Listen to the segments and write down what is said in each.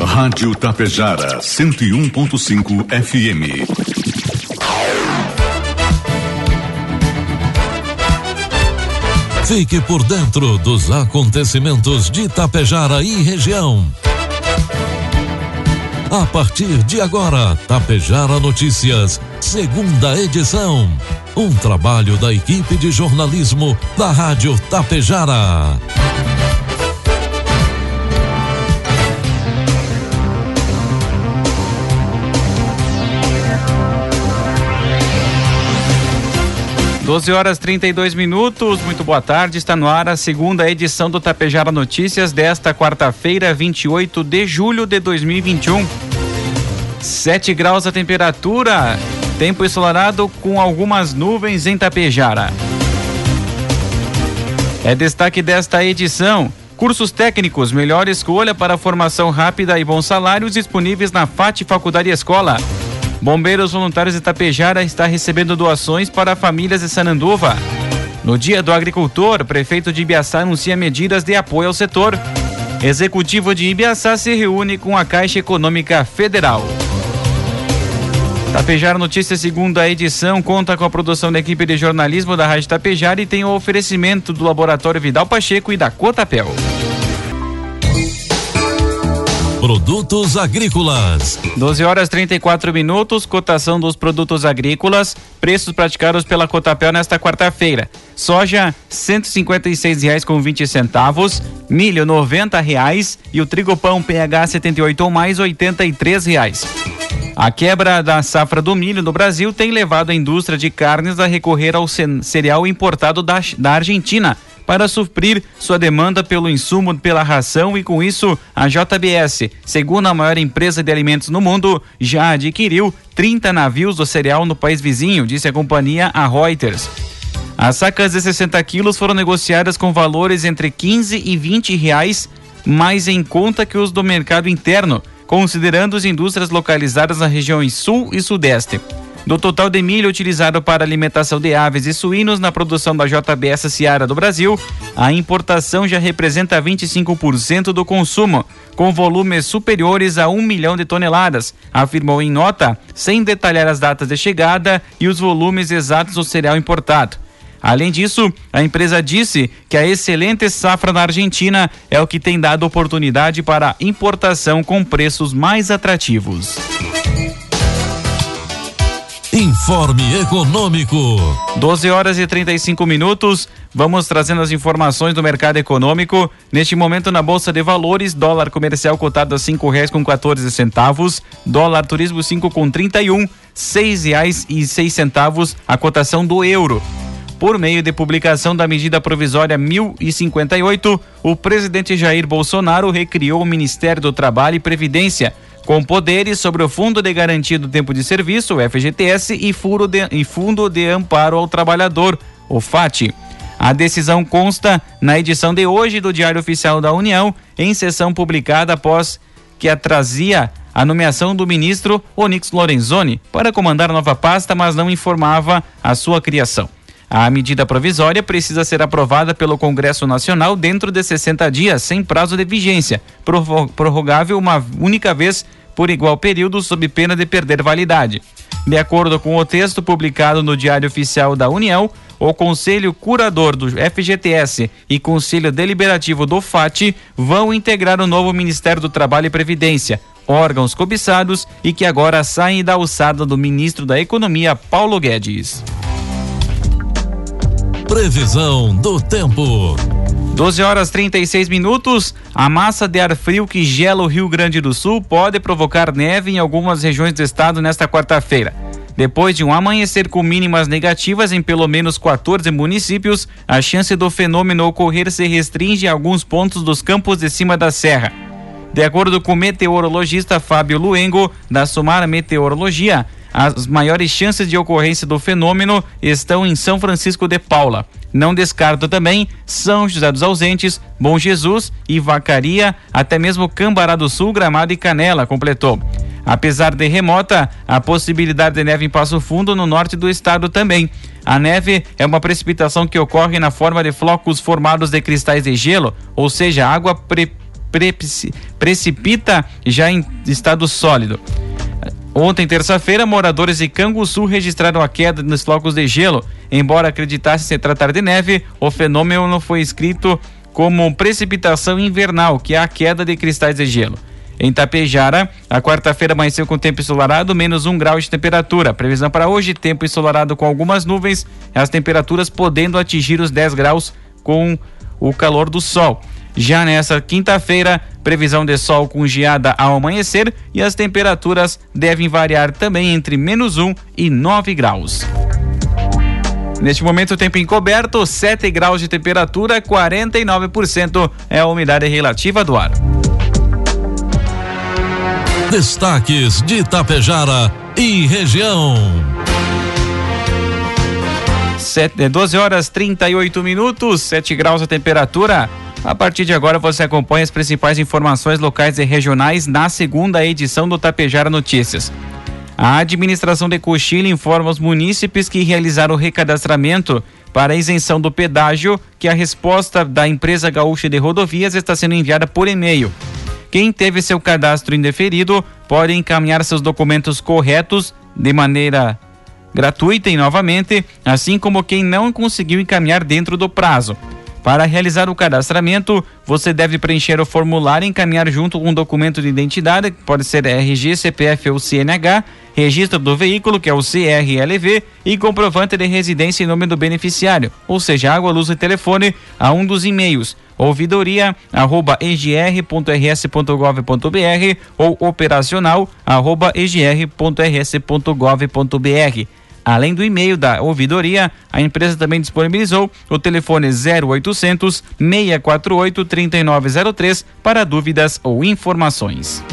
Rádio Tapejara 101.5 FM. Fique por dentro dos acontecimentos de Tapejara e região. A partir de agora, Tapejara Notícias, segunda edição. Um trabalho da equipe de jornalismo da Rádio Tapejara. 12 horas 32 minutos, muito boa tarde. Está no ar a segunda edição do Tapejara Notícias desta quarta-feira, 28 de julho de 2021. 7 graus a temperatura, tempo ensolarado com algumas nuvens em Tapejara. É destaque desta edição. Cursos técnicos, melhor escolha para formação rápida e bons salários disponíveis na FAT Faculdade Escola. Bombeiros Voluntários de Tapejara está recebendo doações para famílias de Sananduva. No Dia do Agricultor, prefeito de Ibiaçá anuncia medidas de apoio ao setor. Executivo de Ibiaçá se reúne com a Caixa Econômica Federal. Tapejara Notícias, segunda edição, conta com a produção da equipe de jornalismo da Rádio Tapejara e tem o oferecimento do Laboratório Vidal Pacheco e da Cotapel. Produtos agrícolas. 12 horas 34 minutos, cotação dos produtos agrícolas, preços praticados pela Cotapel nesta quarta-feira. Soja R$ 156 com 20 centavos, milho R$ reais e o trigo pão PH 78 ou mais 83 reais. A quebra da safra do milho no Brasil tem levado a indústria de carnes a recorrer ao cereal importado da, da Argentina para suprir sua demanda pelo insumo pela ração e com isso a JBS, segunda maior empresa de alimentos no mundo, já adquiriu 30 navios do cereal no país vizinho, disse a companhia a Reuters. As sacas de 60 quilos foram negociadas com valores entre 15 e 20 reais, mais em conta que os do mercado interno, considerando as indústrias localizadas nas regiões sul e sudeste. Do total de milho utilizado para alimentação de aves e suínos na produção da JBS Seara do Brasil, a importação já representa 25% do consumo, com volumes superiores a 1 milhão de toneladas, afirmou em nota, sem detalhar as datas de chegada e os volumes exatos do cereal importado. Além disso, a empresa disse que a excelente safra na Argentina é o que tem dado oportunidade para importação com preços mais atrativos. Informe Econômico. 12 horas e 35 minutos. Vamos trazendo as informações do mercado econômico. Neste momento na Bolsa de Valores, dólar comercial cotado a cinco reais com 14 centavos, dólar turismo cinco com 31, seis reais e seis centavos a cotação do euro. Por meio de publicação da medida provisória 1058, o presidente Jair Bolsonaro recriou o Ministério do Trabalho e Previdência com poderes sobre o Fundo de Garantia do Tempo de Serviço, o FGTS, e, de, e Fundo de Amparo ao Trabalhador, o FAT. A decisão consta na edição de hoje do Diário Oficial da União, em sessão publicada após que a trazia a nomeação do ministro Onyx Lorenzoni para comandar a nova pasta, mas não informava a sua criação. A medida provisória precisa ser aprovada pelo Congresso Nacional dentro de 60 dias, sem prazo de vigência, prorrogável uma única vez por igual período sob pena de perder validade. De acordo com o texto publicado no Diário Oficial da União, o Conselho Curador do FGTS e Conselho Deliberativo do FAT vão integrar o novo Ministério do Trabalho e Previdência, órgãos cobiçados e que agora saem da alçada do ministro da Economia, Paulo Guedes. Previsão do tempo. 12 horas 36 minutos. A massa de ar frio que gela o Rio Grande do Sul pode provocar neve em algumas regiões do estado nesta quarta-feira. Depois de um amanhecer com mínimas negativas em pelo menos 14 municípios, a chance do fenômeno ocorrer se restringe a alguns pontos dos campos de cima da serra. De acordo com o meteorologista Fábio Luengo, da Sumar Meteorologia, as maiores chances de ocorrência do fenômeno estão em São Francisco de Paula. Não descarto também São José dos Ausentes, Bom Jesus e Vacaria, até mesmo Cambará do Sul, Gramado e Canela, completou. Apesar de remota, a possibilidade de neve em Passo Fundo no norte do estado também. A neve é uma precipitação que ocorre na forma de flocos formados de cristais de gelo, ou seja, água pre precipita já em estado sólido. Ontem, terça-feira, moradores de Canguçu registraram a queda nos flocos de gelo. Embora acreditassem se tratar de neve, o fenômeno foi escrito como precipitação invernal, que é a queda de cristais de gelo. Em Tapejara, a quarta-feira amanheceu com tempo ensolarado, menos um grau de temperatura. Previsão para hoje, tempo ensolarado com algumas nuvens, as temperaturas podendo atingir os 10 graus com o calor do sol. Já nessa quinta-feira, previsão de sol com geada ao amanhecer e as temperaturas devem variar também entre menos um e 9 graus. Neste momento, tempo encoberto, 7 graus de temperatura, 49% é a umidade relativa do ar. Destaques de Itapejara e região. 7, 12 é, horas 38 minutos, 7 graus a temperatura. A partir de agora você acompanha as principais informações locais e regionais na segunda edição do Tapejara Notícias. A administração de Cochilha informa os munícipes que realizaram o recadastramento para a isenção do pedágio que a resposta da empresa gaúcha de rodovias está sendo enviada por e-mail. Quem teve seu cadastro indeferido pode encaminhar seus documentos corretos de maneira gratuita e novamente, assim como quem não conseguiu encaminhar dentro do prazo. Para realizar o cadastramento, você deve preencher o formulário e encaminhar junto um documento de identidade, pode ser RG, CPF ou CNH, registro do veículo, que é o CRLV, e comprovante de residência em nome do beneficiário, ou seja, água, luz e telefone, a um dos e-mails ouvidoria@egr.rs.gov.br ou operacional@egr.rs.gov.br. Além do e-mail da ouvidoria, a empresa também disponibilizou o telefone 0800 648 3903 para dúvidas ou informações.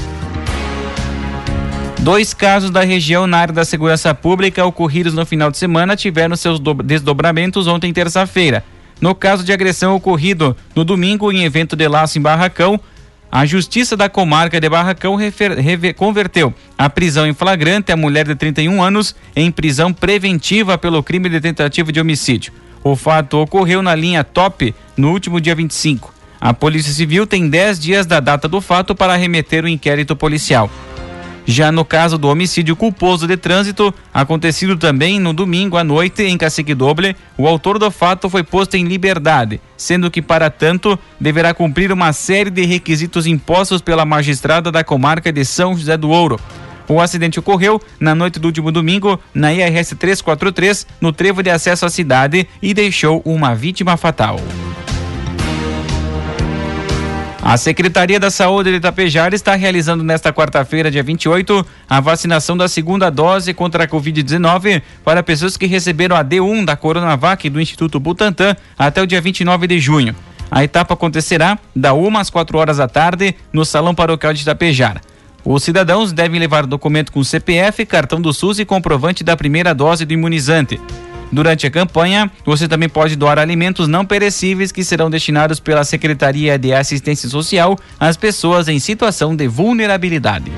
Dois casos da região na área da segurança pública ocorridos no final de semana tiveram seus desdobramentos ontem, terça-feira. No caso de agressão ocorrido no domingo em evento de laço em Barracão, a Justiça da Comarca de Barracão refer, rever, converteu a prisão em flagrante a mulher de 31 anos em prisão preventiva pelo crime de tentativa de homicídio. O fato ocorreu na linha Top no último dia 25. A Polícia Civil tem 10 dias da data do fato para remeter o inquérito policial. Já no caso do homicídio culposo de trânsito, acontecido também no domingo à noite em Cacique Doble, o autor do fato foi posto em liberdade, sendo que, para tanto, deverá cumprir uma série de requisitos impostos pela magistrada da comarca de São José do Ouro. O acidente ocorreu na noite do último domingo na IRS 343, no trevo de acesso à cidade, e deixou uma vítima fatal. A Secretaria da Saúde de Itapejara está realizando nesta quarta-feira, dia 28, a vacinação da segunda dose contra a Covid-19 para pessoas que receberam a D1 da Coronavac do Instituto Butantan até o dia 29 de junho. A etapa acontecerá da 1 às 4 horas da tarde no Salão Paroquial de Itapejara. Os cidadãos devem levar documento com CPF, cartão do SUS e comprovante da primeira dose do imunizante. Durante a campanha, você também pode doar alimentos não perecíveis que serão destinados pela Secretaria de Assistência Social às pessoas em situação de vulnerabilidade.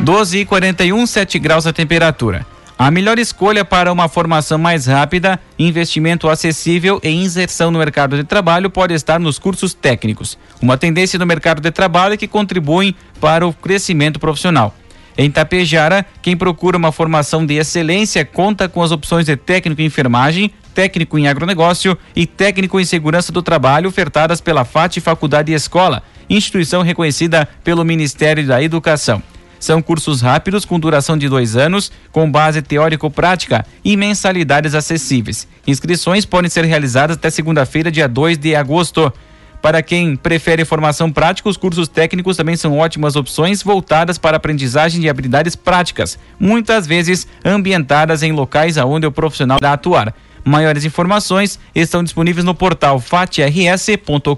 12 e 41, 7 graus a temperatura. A melhor escolha para uma formação mais rápida, investimento acessível e inserção no mercado de trabalho pode estar nos cursos técnicos. Uma tendência no mercado de trabalho que contribuem para o crescimento profissional. Em Tapejara, quem procura uma formação de excelência conta com as opções de técnico em enfermagem, técnico em agronegócio e técnico em segurança do trabalho ofertadas pela FAT Faculdade e Escola, instituição reconhecida pelo Ministério da Educação. São cursos rápidos com duração de dois anos, com base teórico-prática e mensalidades acessíveis. Inscrições podem ser realizadas até segunda-feira, dia 2 de agosto. Para quem prefere formação prática, os cursos técnicos também são ótimas opções voltadas para aprendizagem de habilidades práticas, muitas vezes ambientadas em locais aonde o profissional irá atuar. Maiores informações estão disponíveis no portal fatrs.com.br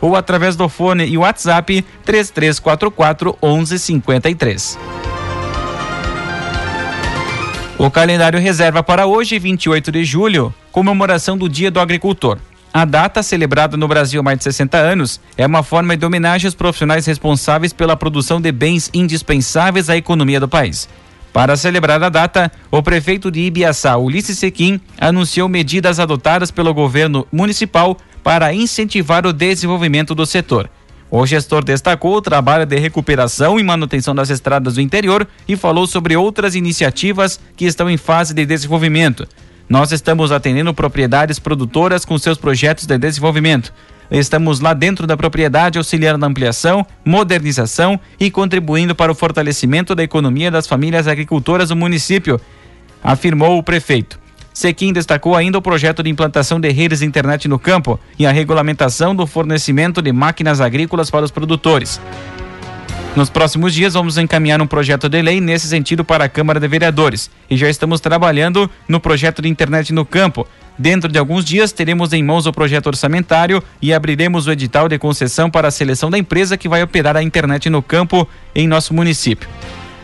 ou através do fone e WhatsApp 3344 1153. O calendário reserva para hoje, 28 de julho, comemoração do Dia do Agricultor. A data, celebrada no Brasil há mais de 60 anos, é uma forma de homenagem aos profissionais responsáveis pela produção de bens indispensáveis à economia do país. Para celebrar a data, o prefeito de Ibiaçá, Ulisses Sequim, anunciou medidas adotadas pelo governo municipal para incentivar o desenvolvimento do setor. O gestor destacou o trabalho de recuperação e manutenção das estradas do interior e falou sobre outras iniciativas que estão em fase de desenvolvimento. Nós estamos atendendo propriedades produtoras com seus projetos de desenvolvimento. Estamos lá dentro da propriedade auxiliando na ampliação, modernização e contribuindo para o fortalecimento da economia das famílias agricultoras do município, afirmou o prefeito. Sequim destacou ainda o projeto de implantação de redes de internet no campo e a regulamentação do fornecimento de máquinas agrícolas para os produtores. Nos próximos dias, vamos encaminhar um projeto de lei nesse sentido para a Câmara de Vereadores e já estamos trabalhando no projeto de internet no campo. Dentro de alguns dias, teremos em mãos o projeto orçamentário e abriremos o edital de concessão para a seleção da empresa que vai operar a internet no campo em nosso município.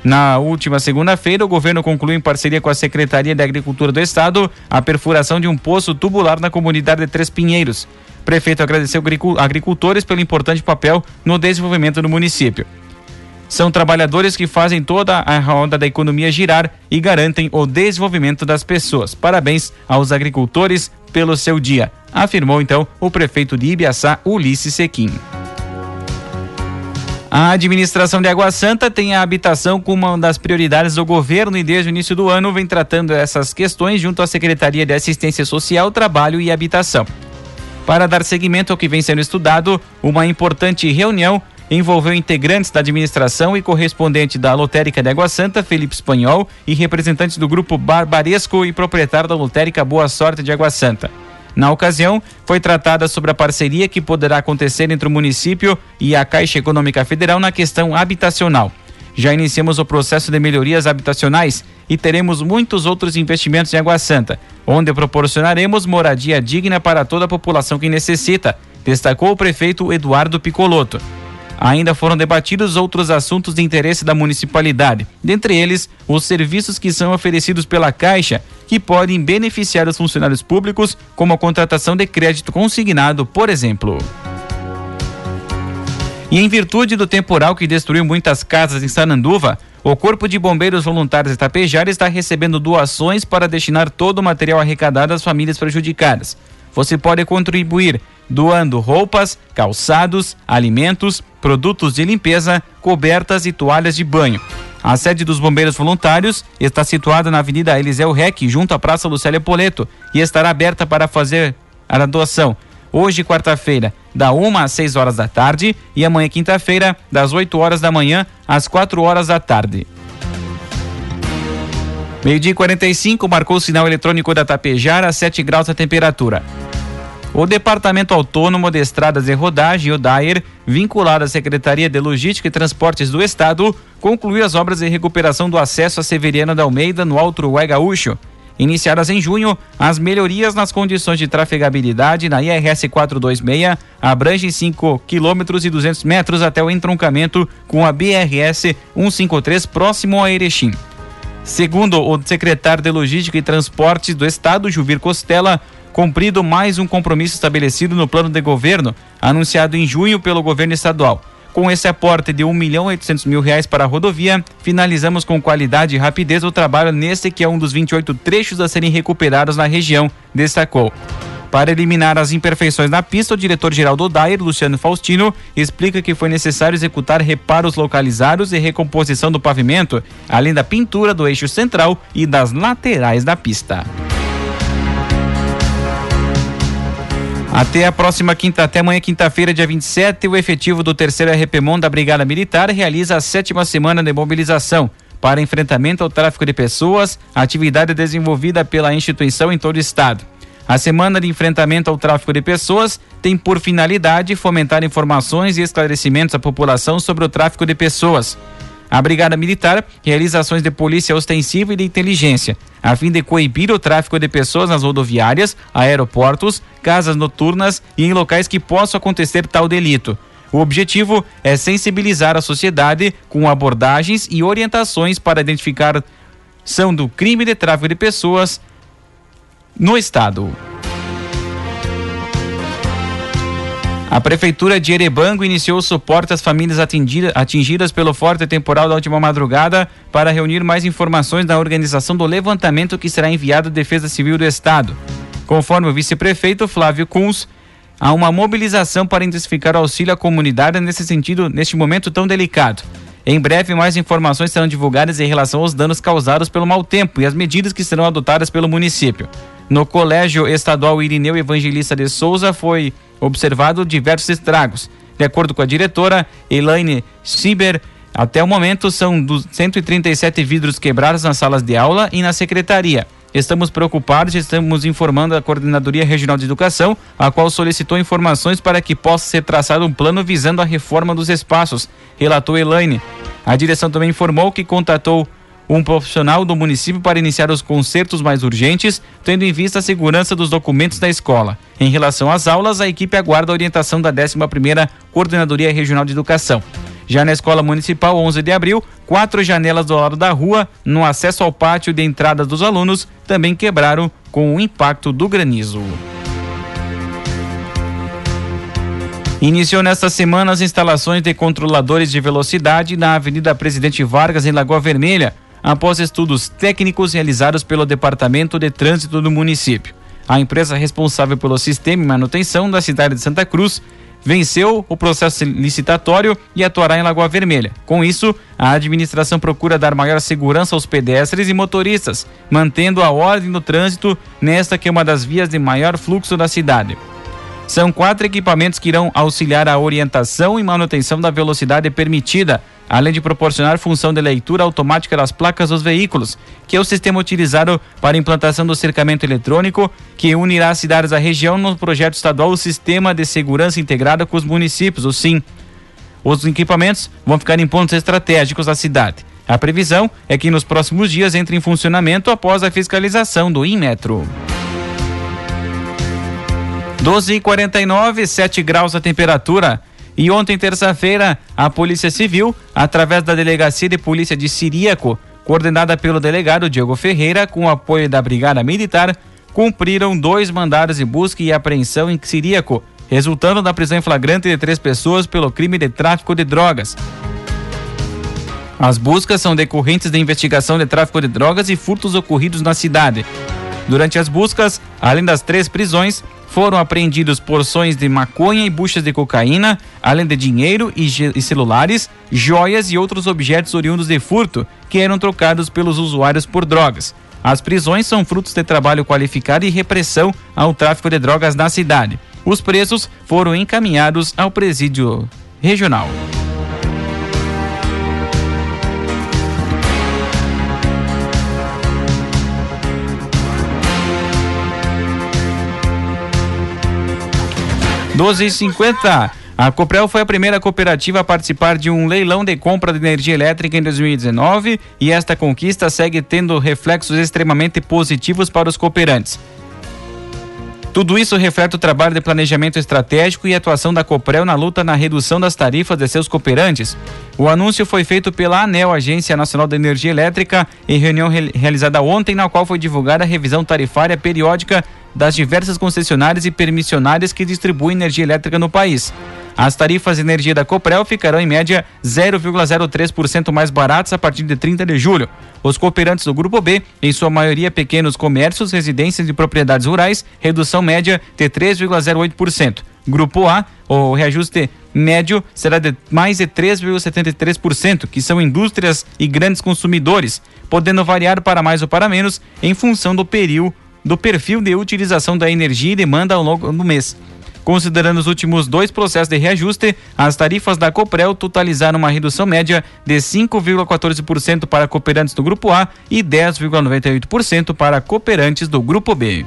Na última segunda-feira, o governo concluiu em parceria com a Secretaria de Agricultura do Estado a perfuração de um poço tubular na comunidade de Três Pinheiros. O prefeito agradeceu agricultores pelo importante papel no desenvolvimento do município. São trabalhadores que fazem toda a roda da economia girar e garantem o desenvolvimento das pessoas. Parabéns aos agricultores pelo seu dia, afirmou então o prefeito de Ibiaçá, Ulisses Sequim. A administração de Água Santa tem a habitação como uma das prioridades do governo e desde o início do ano vem tratando essas questões junto à Secretaria de Assistência Social, Trabalho e Habitação. Para dar seguimento ao que vem sendo estudado, uma importante reunião envolveu integrantes da administração e correspondente da Lotérica de Água Santa, Felipe Espanhol, e representantes do grupo Barbaresco e proprietário da Lotérica Boa Sorte de Água Santa. Na ocasião, foi tratada sobre a parceria que poderá acontecer entre o município e a Caixa Econômica Federal na questão habitacional. Já iniciamos o processo de melhorias habitacionais e teremos muitos outros investimentos em Água Santa, onde proporcionaremos moradia digna para toda a população que necessita, destacou o prefeito Eduardo Picoloto. Ainda foram debatidos outros assuntos de interesse da municipalidade, dentre eles os serviços que são oferecidos pela Caixa, que podem beneficiar os funcionários públicos, como a contratação de crédito consignado, por exemplo. E em virtude do temporal que destruiu muitas casas em Sananduva, o Corpo de Bombeiros Voluntários de Tapejara está recebendo doações para destinar todo o material arrecadado às famílias prejudicadas. Você pode contribuir doando roupas, calçados, alimentos, produtos de limpeza, cobertas e toalhas de banho. A sede dos Bombeiros Voluntários está situada na Avenida Eliseu Rec, junto à Praça Lucélia Poleto, e estará aberta para fazer a doação. Hoje, quarta-feira, da 1 às 6 horas da tarde, e amanhã, quinta-feira, das 8 horas da manhã às 4 horas da tarde. Meio-dia 45 marcou o sinal eletrônico da Tapejara, 7 graus a temperatura. O Departamento Autônomo de Estradas e Rodagem, o DAER, vinculado à Secretaria de Logística e Transportes do Estado, concluiu as obras de recuperação do acesso a Severiano da Almeida no Alto Uruguai Gaúcho. Iniciadas em junho, as melhorias nas condições de trafegabilidade na IRS 426 abrangem 5 quilômetros e 200 metros até o entroncamento com a BRS 153 próximo a Erechim. Segundo o secretário de Logística e Transportes do Estado, Juvir Costela, cumprido mais um compromisso estabelecido no plano de governo, anunciado em junho pelo governo estadual. Com esse aporte de 1 milhão e 800 mil reais para a rodovia, finalizamos com qualidade e rapidez o trabalho neste que é um dos 28 trechos a serem recuperados na região, destacou. Para eliminar as imperfeições na pista, o diretor-geral do DAIR, Luciano Faustino, explica que foi necessário executar reparos localizados e recomposição do pavimento, além da pintura do eixo central e das laterais da pista. Até a próxima quinta, até amanhã, quinta-feira, dia 27, o efetivo do terceiro RPMON da Brigada Militar realiza a sétima semana de mobilização para enfrentamento ao tráfico de pessoas, atividade desenvolvida pela instituição em todo o estado. A semana de enfrentamento ao tráfico de pessoas tem por finalidade fomentar informações e esclarecimentos à população sobre o tráfico de pessoas. A Brigada Militar realiza ações de polícia ostensiva e de inteligência, a fim de coibir o tráfico de pessoas nas rodoviárias, aeroportos, casas noturnas e em locais que possam acontecer tal delito. O objetivo é sensibilizar a sociedade com abordagens e orientações para identificar são do crime de tráfico de pessoas no estado. A Prefeitura de Erebango iniciou o suporte às famílias atingidas pelo forte temporal da última madrugada para reunir mais informações da organização do levantamento que será enviado à Defesa Civil do Estado. Conforme o vice-prefeito Flávio Kunz, há uma mobilização para intensificar o auxílio à comunidade nesse sentido, neste momento tão delicado. Em breve, mais informações serão divulgadas em relação aos danos causados pelo mau tempo e as medidas que serão adotadas pelo município. No Colégio Estadual Irineu Evangelista de Souza foi observado diversos estragos. De acordo com a diretora Elaine Siber, até o momento são 137 vidros quebrados nas salas de aula e na secretaria. Estamos preocupados e estamos informando a Coordenadoria Regional de Educação, a qual solicitou informações para que possa ser traçado um plano visando a reforma dos espaços, relatou Elaine. A direção também informou que contatou um profissional do município para iniciar os concertos mais urgentes, tendo em vista a segurança dos documentos da escola. Em relação às aulas, a equipe aguarda a orientação da 11ª Coordenadoria Regional de Educação. Já na Escola Municipal, 11 de abril, quatro janelas do lado da rua, no acesso ao pátio de entrada dos alunos, também quebraram com o impacto do granizo. Iniciou nesta semana as instalações de controladores de velocidade na Avenida Presidente Vargas, em Lagoa Vermelha, após estudos técnicos realizados pelo Departamento de Trânsito do município. A empresa responsável pelo sistema e manutenção da cidade de Santa Cruz venceu o processo licitatório e atuará em Lagoa Vermelha. Com isso, a administração procura dar maior segurança aos pedestres e motoristas, mantendo a ordem no trânsito nesta que é uma das vias de maior fluxo da cidade. São quatro equipamentos que irão auxiliar a orientação e manutenção da velocidade permitida, além de proporcionar função de leitura automática das placas dos veículos, que é o sistema utilizado para a implantação do cercamento eletrônico, que unirá as cidades da região no projeto estadual o Sistema de Segurança Integrado com os municípios, o SIM. Os equipamentos vão ficar em pontos estratégicos da cidade. A previsão é que nos próximos dias entre em funcionamento após a fiscalização do Inmetro. 12 e 49 7 graus a temperatura. E ontem, terça-feira, a Polícia Civil, através da Delegacia de Polícia de Siríaco, coordenada pelo delegado Diego Ferreira, com apoio da Brigada Militar, cumpriram dois mandados de busca e apreensão em Siríaco, resultando da prisão em flagrante de três pessoas pelo crime de tráfico de drogas. As buscas são decorrentes da investigação de tráfico de drogas e furtos ocorridos na cidade. Durante as buscas, além das três prisões, foram apreendidos porções de maconha e buchas de cocaína, além de dinheiro e, e, celulares, joias e outros objetos oriundos de furto que eram trocados pelos usuários por drogas. As prisões são frutos de trabalho qualificado e repressão ao tráfico de drogas na cidade. Os presos foram encaminhados ao presídio regional. 12,50. A Coprel foi a primeira cooperativa a participar de um leilão de compra de energia elétrica em 2019 e esta conquista segue tendo reflexos extremamente positivos para os cooperantes. Tudo isso reflete o trabalho de planejamento estratégico e atuação da Coprel na luta na redução das tarifas de seus cooperantes. O anúncio foi feito pela ANEL, Agência Nacional de Energia Elétrica, em reunião realizada ontem, na qual foi divulgada a revisão tarifária periódica das diversas concessionárias e permissionárias que distribuem energia elétrica no país. As tarifas de energia da Coprel ficarão em média 0,03% mais baratas a partir de 30 de julho. Os cooperantes do Grupo B, em sua maioria pequenos comércios, residências e propriedades rurais, redução média de 3,08%. Grupo A, o reajuste médio será de mais de 3,73%, que são indústrias e grandes consumidores, podendo variar para mais ou para menos em função do período do perfil de utilização da energia e demanda ao longo do mês. Considerando os últimos dois processos de reajuste, as tarifas da Coprel totalizaram uma redução média de 5,14% para cooperantes do Grupo A e 10,98% para cooperantes do Grupo B.